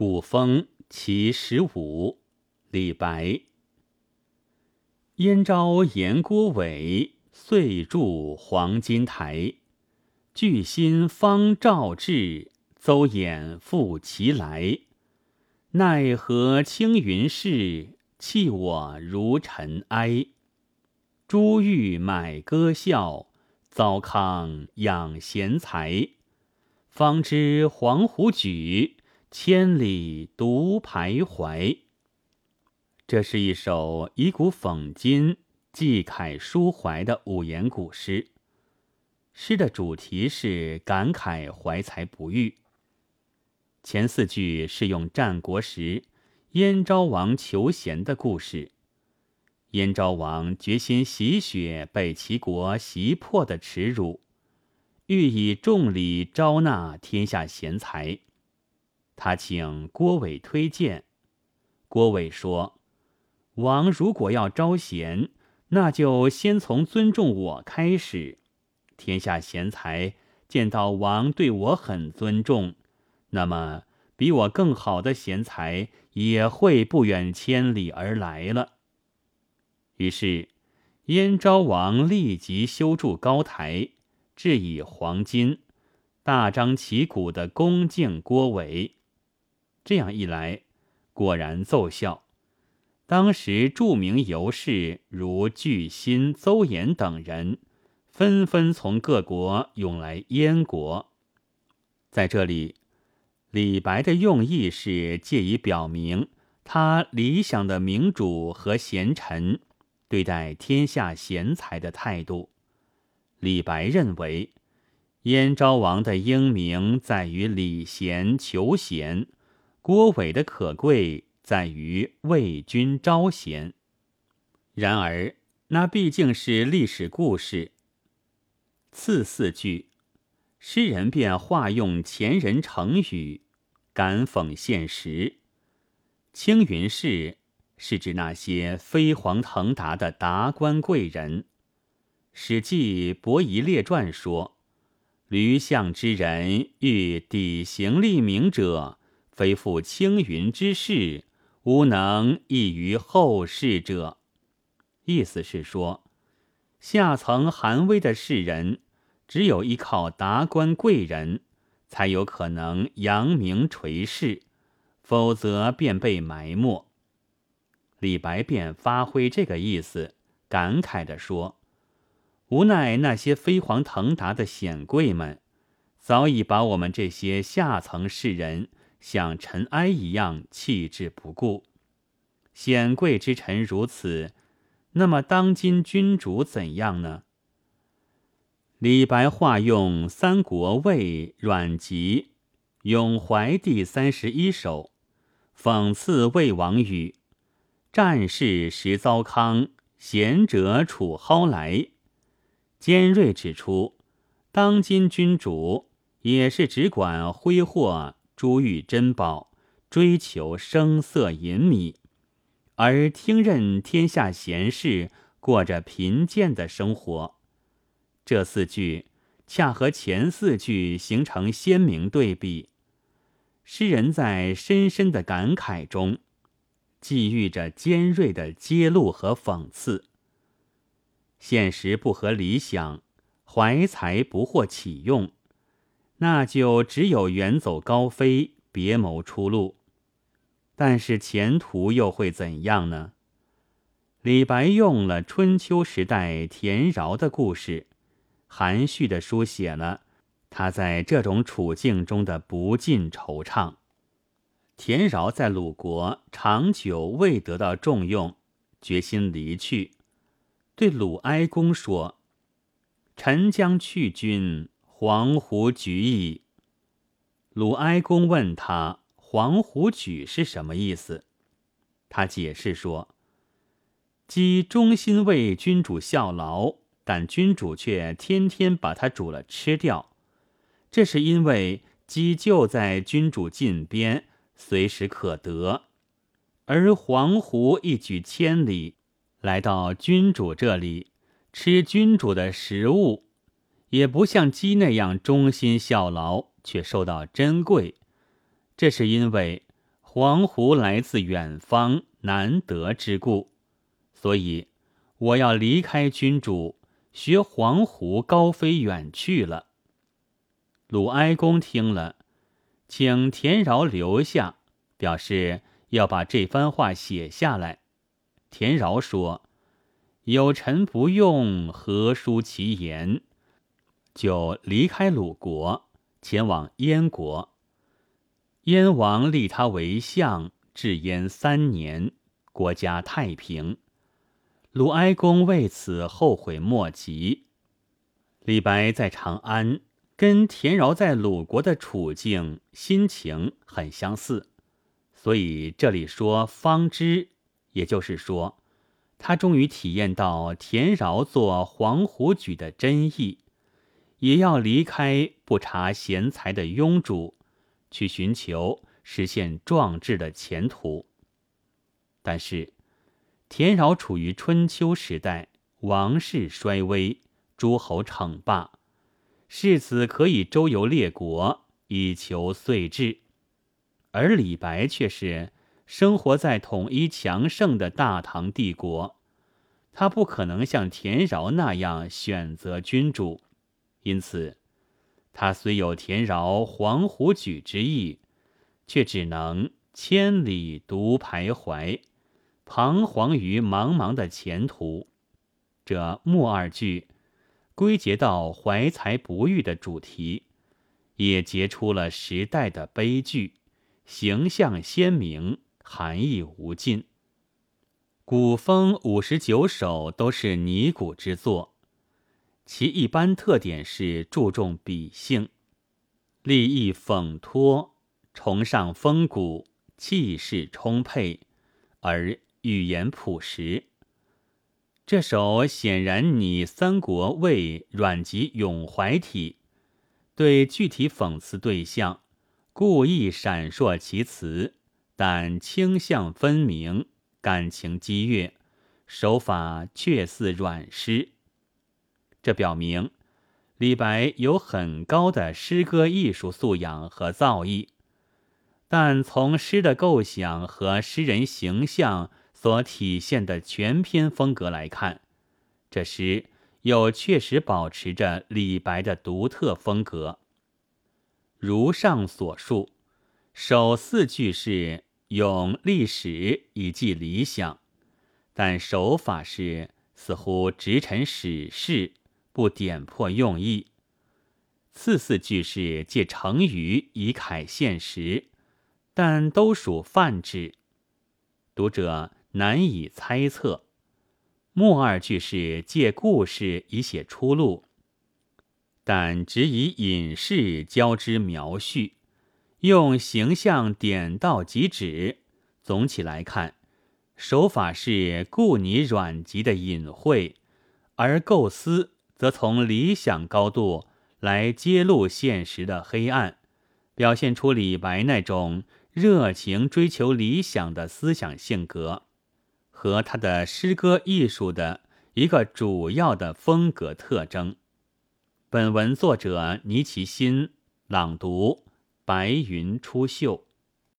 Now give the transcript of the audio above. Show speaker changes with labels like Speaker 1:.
Speaker 1: 古风其十五，李白。燕昭言郭伟，岁筑黄金台。巨心方照至，邹衍复其来。奈何青云逝，弃我如尘埃。珠玉买歌笑，糟糠养贤才。方知黄鹄举，千里独徘徊。这是一首以古讽今、寄慨抒怀的五言古诗。诗的主题是感慨怀才不遇。前四句是用战国时燕昭王求贤的故事。燕昭王决心洗雪被齐国袭破的耻辱，欲以重礼招纳天下贤才。他请郭伟推荐。郭伟说：“王如果要招贤，那就先从尊重我开始。”天下贤才见到王对我很尊重，那么比我更好的贤才也会不远千里而来了。于是，燕昭王立即修筑高台，置以黄金，大张旗鼓的恭敬郭伟。这样一来，果然奏效。当时著名游士如巨辛、邹衍等人。纷纷从各国涌来燕国，在这里，李白的用意是借以表明他理想的明主和贤臣对待天下贤才的态度。李白认为，燕昭王的英明在于礼贤求贤，郭伟的可贵在于为君招贤。然而，那毕竟是历史故事。次四句，诗人便化用前人成语，感讽现实。青云士是指那些飞黄腾达的达官贵人。《史记·伯夷列传》说：“驴象之人欲抵行立名者，非复青云之士，吾能异于后世者。”意思是说。下层寒微的士人，只有依靠达官贵人，才有可能扬名垂世，否则便被埋没。李白便发挥这个意思，感慨地说：“无奈那些飞黄腾达的显贵们，早已把我们这些下层士人像尘埃一样弃之不顾。显贵之臣如此。”那么，当今君主怎样呢？李白化用三国魏阮籍《咏怀第三十一首》，讽刺魏王语：“战事时糟糠，贤者处蒿莱。”尖锐指出，当今君主也是只管挥霍珠玉珍宝，追求声色淫靡。而听任天下贤士过着贫贱的生活，这四句恰和前四句形成鲜明对比。诗人在深深的感慨中，寄寓着尖锐的揭露和讽刺。现实不合理想，怀才不获启用，那就只有远走高飞，别谋出路。但是前途又会怎样呢？李白用了春秋时代田饶的故事，含蓄地书写了他在这种处境中的不尽惆怅。田饶在鲁国长久未得到重用，决心离去，对鲁哀公说：“臣将去君，黄鹄举矣。”鲁哀公问他。黄鹄举是什么意思？他解释说：“鸡忠心为君主效劳，但君主却天天把它煮了吃掉。这是因为鸡就在君主近边，随时可得；而黄鹄一举千里，来到君主这里，吃君主的食物，也不像鸡那样忠心效劳，却受到珍贵。”这是因为黄鹄来自远方，难得之故，所以我要离开君主，学黄鹄高飞远去了。鲁哀公听了，请田饶留下，表示要把这番话写下来。田饶说：“有臣不用，何书其言？”就离开鲁国，前往燕国。燕王立他为相，治燕三年，国家太平。鲁哀公为此后悔莫及。李白在长安，跟田饶在鲁国的处境、心情很相似，所以这里说方知，也就是说，他终于体验到田饶做黄鹄举的真意，也要离开不察贤才的庸主。去寻求实现壮志的前途。但是，田饶处于春秋时代，王室衰微，诸侯称霸，世子可以周游列国以求岁至；而李白却是生活在统一强盛的大唐帝国，他不可能像田饶那样选择君主，因此。他虽有田饶黄鹄举之意，却只能千里独徘徊，彷徨于茫茫的前途。这末二句归结到怀才不遇的主题，也结出了时代的悲剧，形象鲜明，含义无尽。古风五十九首都是拟古之作。其一般特点是注重笔性，立意讽托，崇尚风骨，气势充沛，而语言朴实。这首显然拟三国魏阮籍咏怀体，对具体讽刺对象，故意闪烁其词，但倾向分明，感情激越，手法却似阮诗。这表明，李白有很高的诗歌艺术素养和造诣，但从诗的构想和诗人形象所体现的全篇风格来看，这诗又确实保持着李白的独特风格。如上所述，首四句是咏历史以寄理想，但手法是似乎直陈史事。不点破用意。次四句是借成语以楷现实，但都属泛指，读者难以猜测。末二句是借故事以写出路，但只以隐士交织描叙，用形象点到即止。总体来看，手法是故拟阮籍的隐晦，而构思。则从理想高度来揭露现实的黑暗，表现出李白那种热情追求理想的思想性格，和他的诗歌艺术的一个主要的风格特征。本文作者倪其新朗读：白云出岫。